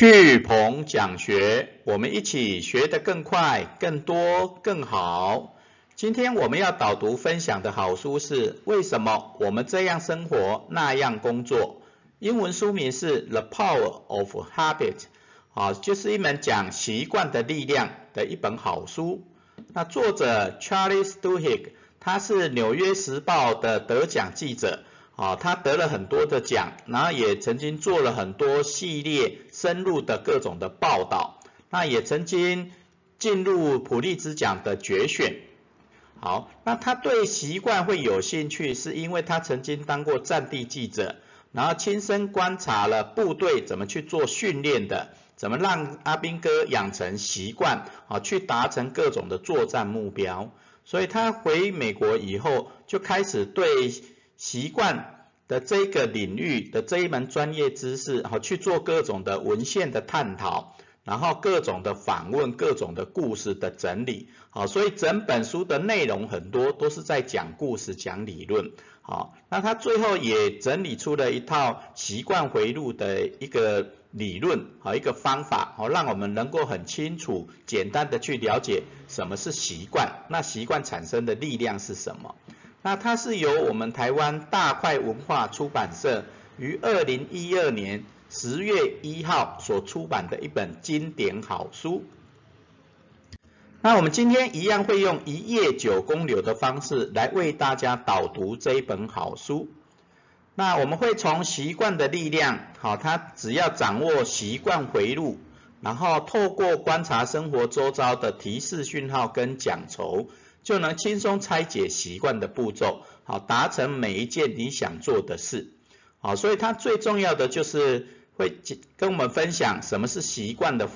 巨鹏讲学，我们一起学得更快、更多、更好。今天我们要导读分享的好书是《为什么我们这样生活那样工作》，英文书名是《The Power of Habit》，啊，就是一门讲习惯的力量的一本好书。那作者 Charlie Duhigg，他是纽约时报的得奖记者。啊，他得了很多的奖，然后也曾经做了很多系列深入的各种的报道，那也曾经进入普利兹奖的决选。好，那他对习惯会有兴趣，是因为他曾经当过战地记者，然后亲身观察了部队怎么去做训练的，怎么让阿兵哥养成习惯，啊，去达成各种的作战目标。所以他回美国以后，就开始对。习惯的这个领域的这一门专业知识，好去做各种的文献的探讨，然后各种的访问，各种的故事的整理，好，所以整本书的内容很多都是在讲故事、讲理论，好，那他最后也整理出了一套习惯回路的一个理论，好一个方法，好让我们能够很清楚、简单的去了解什么是习惯，那习惯产生的力量是什么。那它是由我们台湾大块文化出版社于二零一二年十月一号所出版的一本经典好书。那我们今天一样会用一页九公流的方式来为大家导读这一本好书。那我们会从习惯的力量，好，它只要掌握习惯回路，然后透过观察生活周遭的提示讯号跟讲酬。就能轻松拆解习惯的步骤，好达成每一件你想做的事，好，所以它最重要的就是会跟我们分享什么是习惯的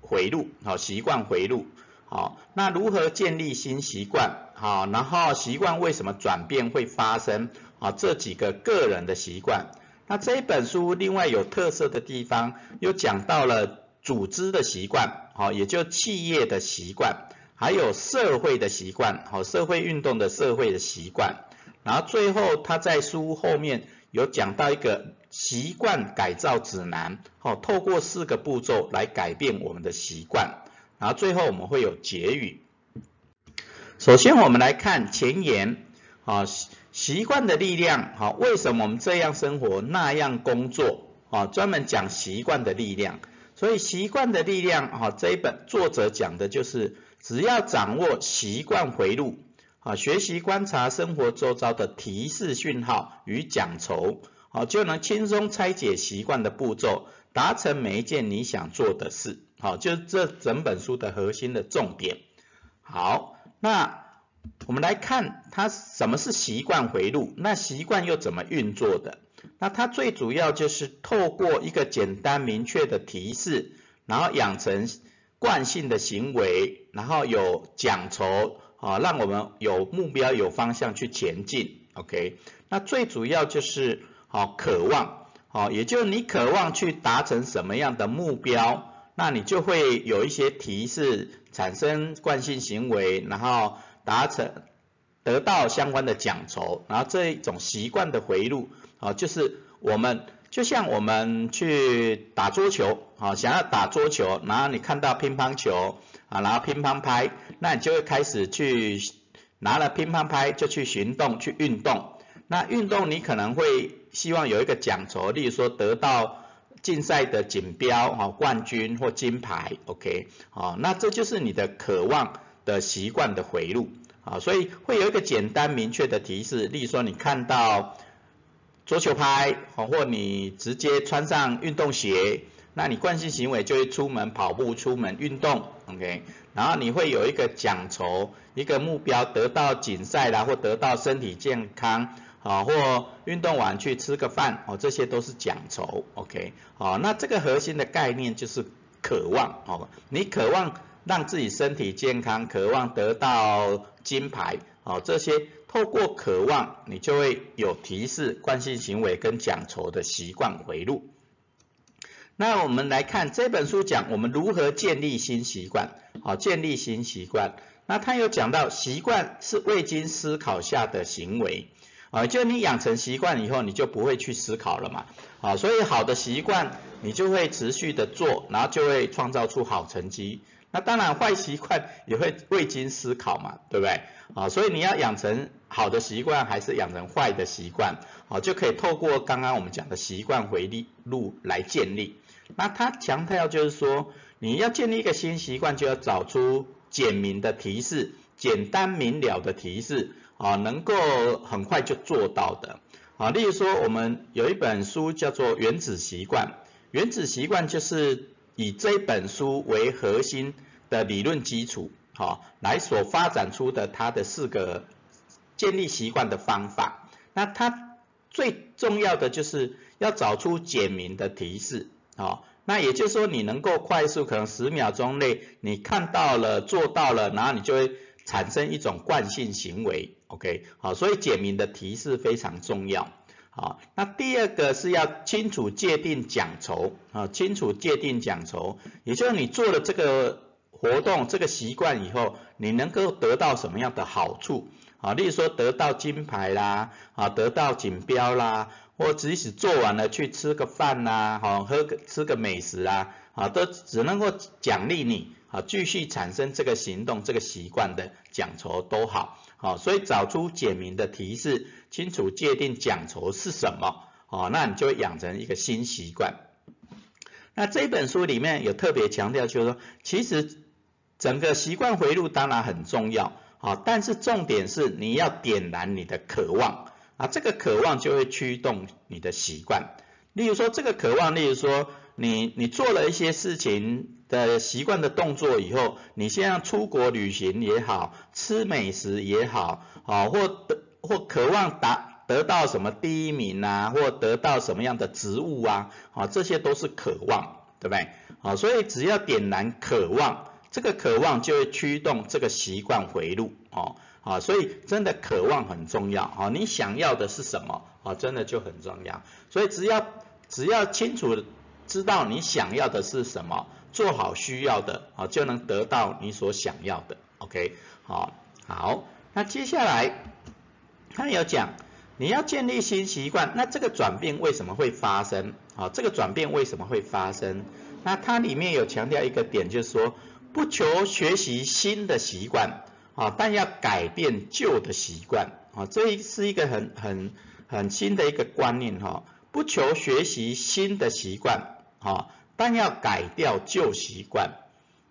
回路，好，习惯回路，好，那如何建立新习惯，好，然后习惯为什么转变会发生，好，这几个个人的习惯，那这一本书另外有特色的地方，又讲到了组织的习惯，好，也就企业的习惯。还有社会的习惯，好，社会运动的社会的习惯，然后最后他在书后面有讲到一个习惯改造指南，好，透过四个步骤来改变我们的习惯，然后最后我们会有结语。首先我们来看前言，啊，习惯的力量，好，为什么我们这样生活那样工作，啊，专门讲习惯的力量，所以习惯的力量，哈，这一本作者讲的就是。只要掌握习惯回路，啊，学习观察生活周遭的提示讯号与讲酬，好，就能轻松拆解习惯的步骤，达成每一件你想做的事，好，就是这整本书的核心的重点。好，那我们来看它什么是习惯回路，那习惯又怎么运作的？那它最主要就是透过一个简单明确的提示，然后养成。惯性的行为，然后有奖酬，啊，让我们有目标、有方向去前进。OK，那最主要就是好渴望，好，也就是你渴望去达成什么样的目标，那你就会有一些提示，产生惯性行为，然后达成得到相关的奖酬，然后这一种习惯的回路，啊，就是我们。就像我们去打桌球，好，想要打桌球，然后你看到乒乓球，啊，然后乒乓拍，那你就会开始去拿了乒乓拍就去行动去运动。那运动你可能会希望有一个奖酬，例如说得到竞赛的锦标，啊，冠军或金牌，OK，好，那这就是你的渴望的习惯的回路，啊，所以会有一个简单明确的提示，例如说你看到。桌球拍，或你直接穿上运动鞋，那你惯性行为就会出门跑步、出门运动，OK，然后你会有一个奖酬，一个目标，得到锦赛啦，或得到身体健康，啊，或运动完去吃个饭，哦，这些都是奖酬，OK，好，那这个核心的概念就是渴望，哦，你渴望让自己身体健康，渴望得到金牌，哦，这些。透过渴望，你就会有提示惯性行为跟奖酬的习惯回路。那我们来看这本书讲我们如何建立新习惯，好，建立新习惯。那他有讲到习惯是未经思考下的行为，啊，就你养成习惯以后，你就不会去思考了嘛，啊，所以好的习惯你就会持续的做，然后就会创造出好成绩。那当然坏习惯也会未经思考嘛，对不对？啊，所以你要养成好的习惯还是养成坏的习惯，啊，就可以透过刚刚我们讲的习惯回力路来建立。那他强调就是说，你要建立一个新习惯，就要找出简明的提示，简单明了的提示。啊，能够很快就做到的啊，例如说我们有一本书叫做《原子习惯》，《原子习惯》就是以这本书为核心的理论基础，好，来所发展出的它的四个建立习惯的方法。那它最重要的就是要找出简明的提示，好，那也就是说你能够快速，可能十秒钟内你看到了做到了，然后你就会产生一种惯性行为。OK，好，所以简明的提示非常重要。好，那第二个是要清楚界定奖酬啊，清楚界定奖酬，也就是你做了这个活动、这个习惯以后，你能够得到什么样的好处啊？例如说得到金牌啦，啊，得到锦标啦，或即使做完了去吃个饭啦，好，喝个吃个美食啊，啊，都只能够奖励你啊，继续产生这个行动、这个习惯的奖酬都好。好，所以找出简明的提示，清楚界定奖酬是什么，哦，那你就会养成一个新习惯。那这本书里面有特别强调，就是说，其实整个习惯回路当然很重要，啊，但是重点是你要点燃你的渴望，啊，这个渴望就会驱动你的习惯。例如说，这个渴望，例如说，你你做了一些事情。的习惯的动作以后，你现在出国旅行也好，吃美食也好，啊，或得或渴望达得到什么第一名啊，或得到什么样的职务啊，啊，这些都是渴望，对不对？啊，所以只要点燃渴望，这个渴望就会驱动这个习惯回路，哦，啊，所以真的渴望很重要，啊，你想要的是什么，啊，真的就很重要，所以只要只要清楚知道你想要的是什么。做好需要的啊，就能得到你所想要的。OK，好，好，那接下来他有讲，你要建立新习惯，那这个转变为什么会发生？啊，这个转变为什么会发生？那它里面有强调一个点，就是说不求学习新的习惯啊，但要改变旧的习惯啊，这是一个很很很新的一个观念哈，不求学习新的习惯啊。但要改掉旧习惯，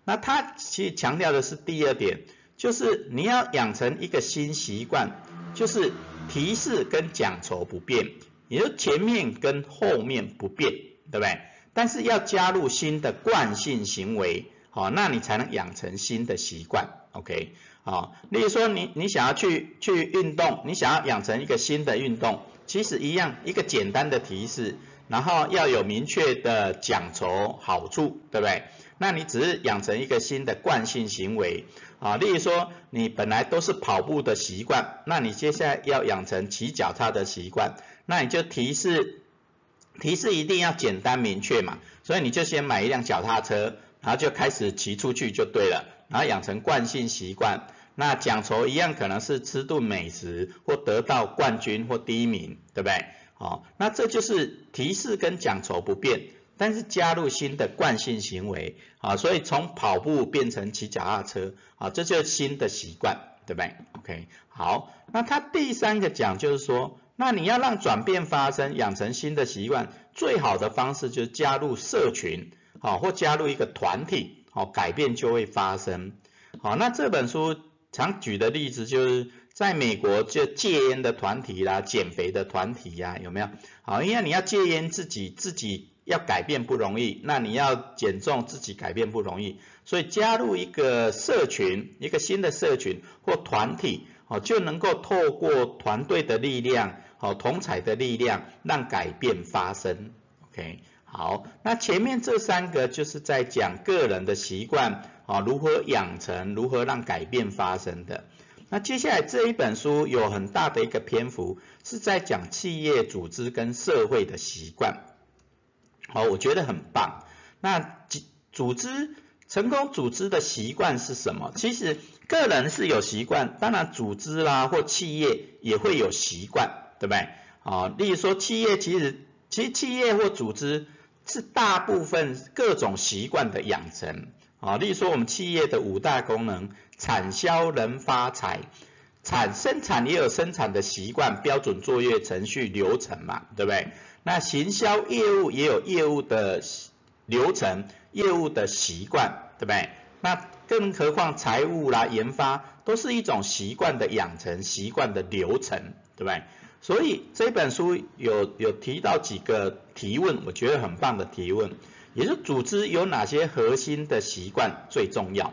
那他其实强调的是第二点，就是你要养成一个新习惯，就是提示跟讲酬不变，也就前面跟后面不变，对不对？但是要加入新的惯性行为，好，那你才能养成新的习惯，OK？好，例如说你你想要去去运动，你想要养成一个新的运动，其实一样，一个简单的提示。然后要有明确的奖酬好处，对不对？那你只是养成一个新的惯性行为啊，例如说你本来都是跑步的习惯，那你接下来要养成骑脚踏的习惯，那你就提示提示一定要简单明确嘛，所以你就先买一辆脚踏车，然后就开始骑出去就对了，然后养成惯性习惯，那奖酬一样可能是吃顿美食或得到冠军或第一名，对不对？好，那这就是提示跟奖酬不变，但是加入新的惯性行为，啊，所以从跑步变成骑脚踏车，啊，这就是新的习惯，对不对？OK，好，那他第三个讲就是说，那你要让转变发生，养成新的习惯，最好的方式就是加入社群，好，或加入一个团体，好，改变就会发生。好，那这本书常举的例子就是。在美国就戒烟的团体啦，减肥的团体呀，有没有？好，因为你要戒烟，自己自己要改变不容易，那你要减重，自己改变不容易，所以加入一个社群，一个新的社群或团体，哦，就能够透过团队的力量，哦，同彩的力量，让改变发生。OK，好，那前面这三个就是在讲个人的习惯，啊，如何养成，如何让改变发生的。那接下来这一本书有很大的一个篇幅是在讲企业组织跟社会的习惯，好，我觉得很棒。那组织成功组织的习惯是什么？其实个人是有习惯，当然组织啦或企业也会有习惯，对不对？啊，例如说企业其实其实企业或组织是大部分各种习惯的养成。啊，例如说我们企业的五大功能，产销人发财，产生产也有生产的习惯、标准作业程序流程嘛，对不对？那行销业务也有业务的流程、业务的习惯，对不对？那更何况财务啦、研发都是一种习惯的养成、习惯的流程，对不对？所以这本书有有提到几个提问，我觉得很棒的提问。也就组织有哪些核心的习惯最重要？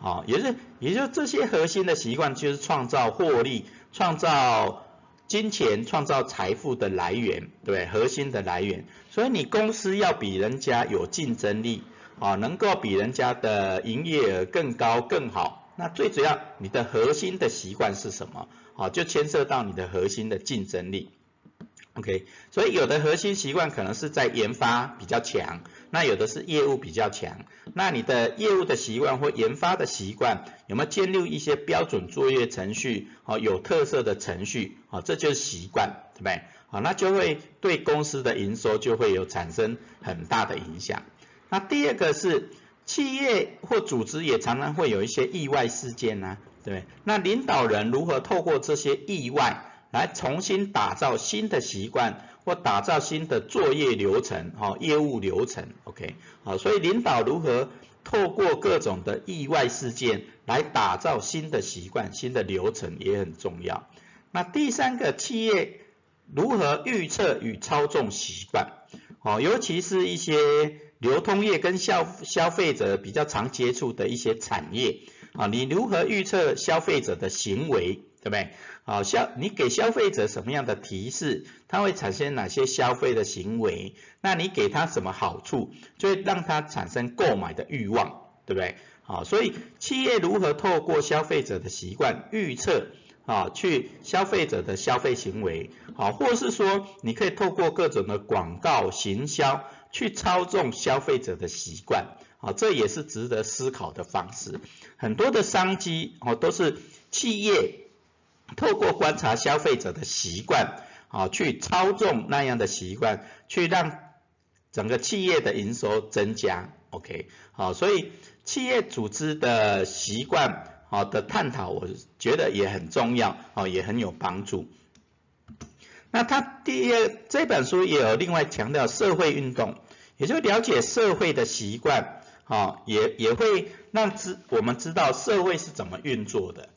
啊，也是，也就这些核心的习惯就是创造获利、创造金钱、创造财富的来源，对，核心的来源。所以你公司要比人家有竞争力，啊，能够比人家的营业额更高更好。那最主要，你的核心的习惯是什么？啊，就牵涉到你的核心的竞争力。OK，所以有的核心习惯可能是在研发比较强。那有的是业务比较强，那你的业务的习惯或研发的习惯有没有建立一些标准作业程序？哦，有特色的程序，哦，这就是习惯，对不对？好，那就会对公司的营收就会有产生很大的影响。那第二个是企业或组织也常常会有一些意外事件呢，对那领导人如何透过这些意外来重新打造新的习惯？或打造新的作业流程，哈，业务流程，OK，好，所以领导如何透过各种的意外事件来打造新的习惯、新的流程也很重要。那第三个，企业如何预测与操纵习惯，哦，尤其是一些流通业跟消消费者比较常接触的一些产业，啊，你如何预测消费者的行为，对不对？好，消你给消费者什么样的提示，他会产生哪些消费的行为？那你给他什么好处，就会让他产生购买的欲望，对不对？好，所以企业如何透过消费者的习惯预测，啊，去消费者的消费行为，好，或是说你可以透过各种的广告行销去操纵消费者的习惯，啊，这也是值得思考的方式。很多的商机，哦，都是企业。透过观察消费者的习惯，啊，去操纵那样的习惯，去让整个企业的营收增加，OK，好，所以企业组织的习惯，好的探讨，我觉得也很重要，哦，也很有帮助。那他第二这本书也有另外强调社会运动，也就了解社会的习惯，好，也也会让知我们知道社会是怎么运作的。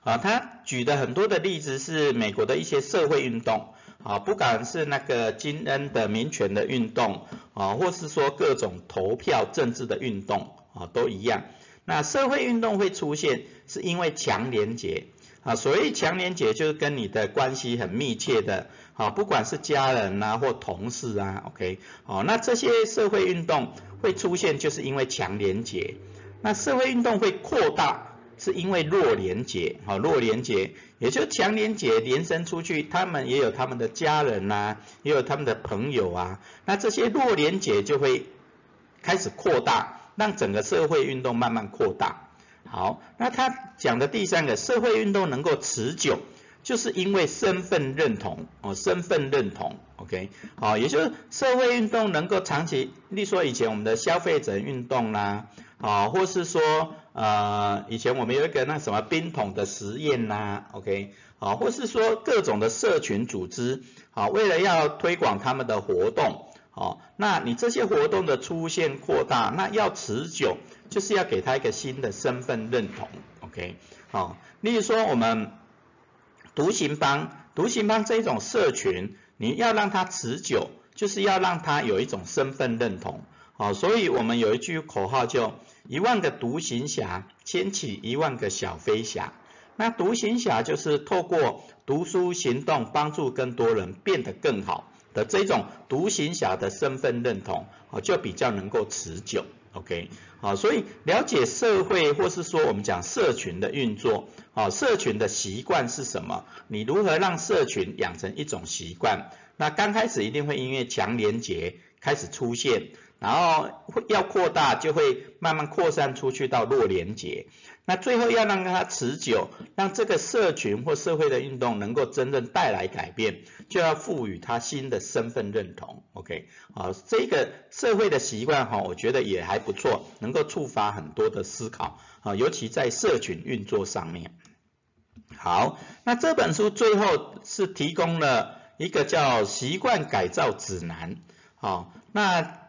啊，他举的很多的例子是美国的一些社会运动，啊，不管是那个金恩的民权的运动，啊，或是说各种投票政治的运动，啊，都一样。那社会运动会出现，是因为强连结，啊，所谓强连结就是跟你的关系很密切的，啊，不管是家人呐或同事啊，OK，哦，那这些社会运动会出现，就是因为强连结。那社会运动会扩大。是因为弱连结，好弱连结，也就强连结延伸出去，他们也有他们的家人呐，也有他们的朋友啊，那这些弱连结就会开始扩大，让整个社会运动慢慢扩大。好，那他讲的第三个社会运动能够持久，就是因为身份认同哦，身份认同，OK，好，也就是社会运动能够长期，例如说以前我们的消费者运动啦。啊，或是说，呃，以前我们有一个那什么冰桶的实验呐，OK，好，或是说各种的社群组织，啊，为了要推广他们的活动，哦，那你这些活动的出现扩大，那要持久，就是要给他一个新的身份认同，OK，好，例如说我们独行帮，独行帮这一种社群，你要让它持久，就是要让它有一种身份认同。好，所以我们有一句口号叫“一万个独行侠牵起一万个小飞侠”。那独行侠就是透过读书行动帮助更多人变得更好的这种独行侠的身份认同，啊，就比较能够持久。OK，好，所以了解社会或是说我们讲社群的运作，啊，社群的习惯是什么？你如何让社群养成一种习惯？那刚开始一定会因为强连结。开始出现，然后要扩大就会慢慢扩散出去到弱连结。那最后要让它持久，让这个社群或社会的运动能够真正带来改变，就要赋予它新的身份认同。OK，好，这个社会的习惯哈，我觉得也还不错，能够触发很多的思考啊，尤其在社群运作上面。好，那这本书最后是提供了一个叫习惯改造指南。好，那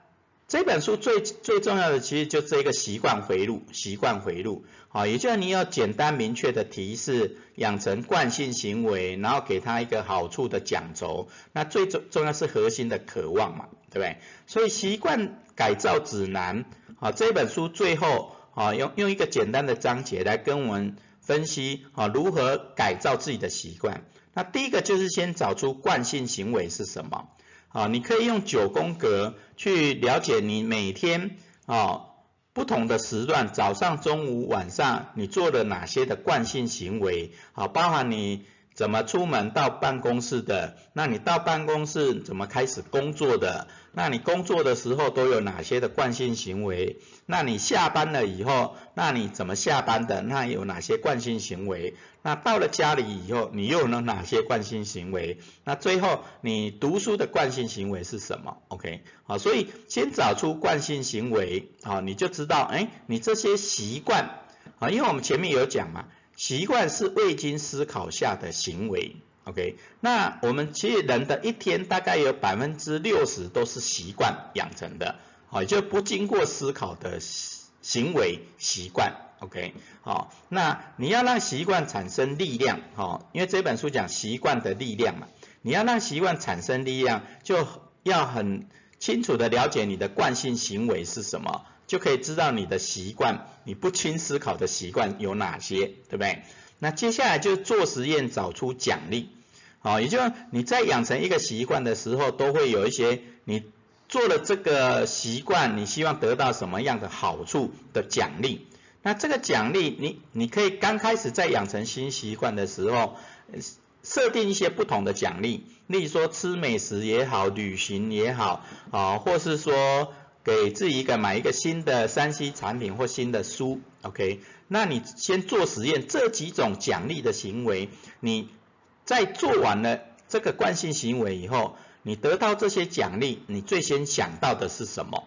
这本书最最重要的其实就是一个习惯回路，习惯回路。好，也就是你要简单明确的提示，养成惯性行为，然后给他一个好处的奖轴。那最重重要是核心的渴望嘛，对不对？所以习惯改造指南，啊，这本书最后啊用用一个简单的章节来跟我们分析啊如何改造自己的习惯。那第一个就是先找出惯性行为是什么，啊，你可以用九宫格去了解你每天啊。不同的时段，早上、中午、晚上，你做了哪些的惯性行为？啊，包含你怎么出门到办公室的，那你到办公室怎么开始工作的？那你工作的时候都有哪些的惯性行为？那你下班了以后，那你怎么下班的？那有哪些惯性行为？那到了家里以后，你又有哪些惯性行为？那最后你读书的惯性行为是什么？OK，好，所以先找出惯性行为，好，你就知道，哎，你这些习惯，啊，因为我们前面有讲嘛，习惯是未经思考下的行为。OK，那我们其实人的一天大概有百分之六十都是习惯养成的，好，就不经过思考的行为习惯。OK，好，那你要让习惯产生力量，哈，因为这本书讲习惯的力量嘛，你要让习惯产生力量，就要很清楚的了解你的惯性行为是什么，就可以知道你的习惯，你不轻思考的习惯有哪些，对不对？那接下来就做实验找出奖励。好，也就你在养成一个习惯的时候，都会有一些你做了这个习惯，你希望得到什么样的好处的奖励。那这个奖励，你你可以刚开始在养成新习惯的时候，设定一些不同的奖励，例如说吃美食也好，旅行也好，啊，或是说给自己一个买一个新的三 C 产品或新的书，OK？那你先做实验，这几种奖励的行为，你。在做完了这个惯性行为以后，你得到这些奖励，你最先想到的是什么？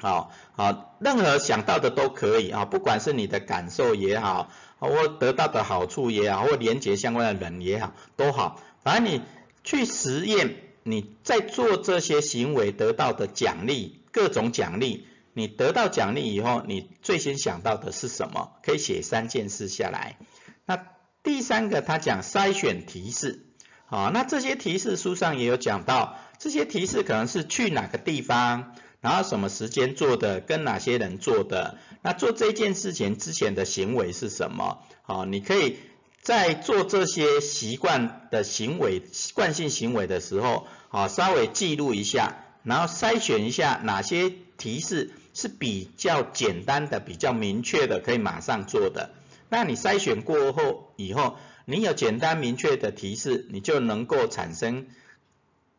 好，好，任何想到的都可以啊，不管是你的感受也好，或得到的好处也好，或连接相关的人也好，都好。反正你去实验，你在做这些行为得到的奖励，各种奖励，你得到奖励以后，你最先想到的是什么？可以写三件事下来。那第三个，他讲筛选提示，好，那这些提示书上也有讲到，这些提示可能是去哪个地方，然后什么时间做的，跟哪些人做的，那做这件事情之前的行为是什么，好，你可以在做这些习惯的行为、惯性行为的时候，好，稍微记录一下，然后筛选一下哪些提示是比较简单的、比较明确的，可以马上做的。那你筛选过后以后，你有简单明确的提示，你就能够产生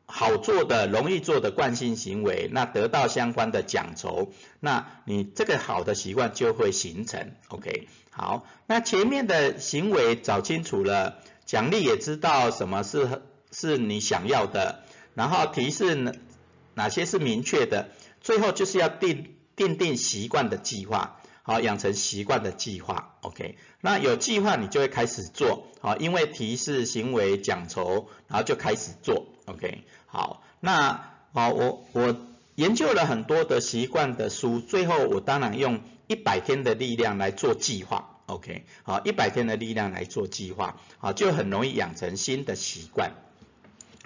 好做的、容易做的惯性行为，那得到相关的奖酬，那你这个好的习惯就会形成。OK，好，那前面的行为找清楚了，奖励也知道什么是是你想要的，然后提示呢哪些是明确的，最后就是要定定定习惯的计划。好，养成习惯的计划，OK。那有计划，你就会开始做，好，因为提示、行为、奖酬，然后就开始做，OK。好，那好，我我研究了很多的习惯的书，最后我当然用一百天的力量来做计划，OK。好，一百天的力量来做计划，好，就很容易养成新的习惯。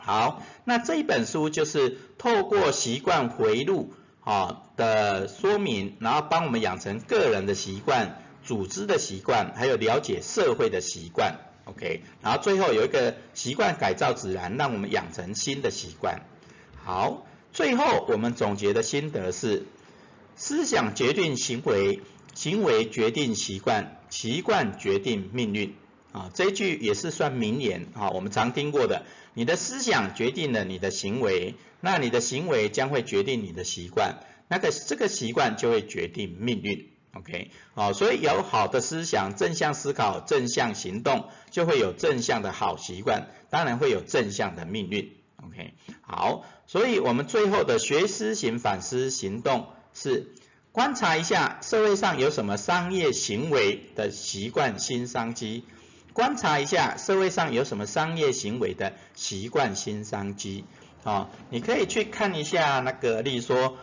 好，那这一本书就是透过习惯回路。啊的说明，然后帮我们养成个人的习惯、组织的习惯，还有了解社会的习惯，OK。然后最后有一个习惯改造指南，让我们养成新的习惯。好，最后我们总结的心得是：思想决定行为，行为决定习惯，习惯决定命运。啊，这一句也是算名言啊，我们常听过的。你的思想决定了你的行为，那你的行为将会决定你的习惯，那个这个习惯就会决定命运。OK，好，所以有好的思想、正向思考、正向行动，就会有正向的好习惯，当然会有正向的命运。OK，好，所以我们最后的学思行反思行动是观察一下社会上有什么商业行为的习惯新商机。观察一下社会上有什么商业行为的习惯新商机啊？你可以去看一下那个，例如说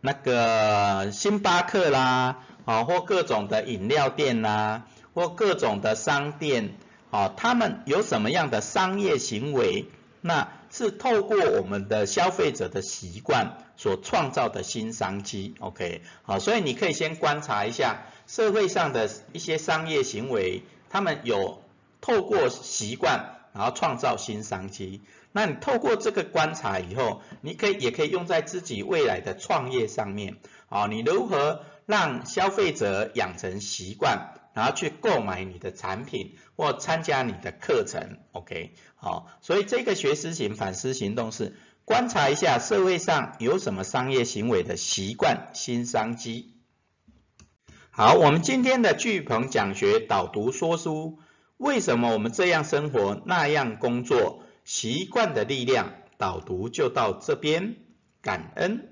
那个星巴克啦，啊或各种的饮料店啦，或各种的商店，啊他们有什么样的商业行为？那是透过我们的消费者的习惯所创造的新商机。OK，好，所以你可以先观察一下社会上的一些商业行为，他们有。透过习惯，然后创造新商机。那你透过这个观察以后，你可以也可以用在自己未来的创业上面。啊，你如何让消费者养成习惯，然后去购买你的产品或参加你的课程？OK，好，所以这个学思型反思行动是观察一下社会上有什么商业行为的习惯新商机。好，我们今天的巨鹏讲学导读说书。为什么我们这样生活那样工作？习惯的力量，导读就到这边，感恩。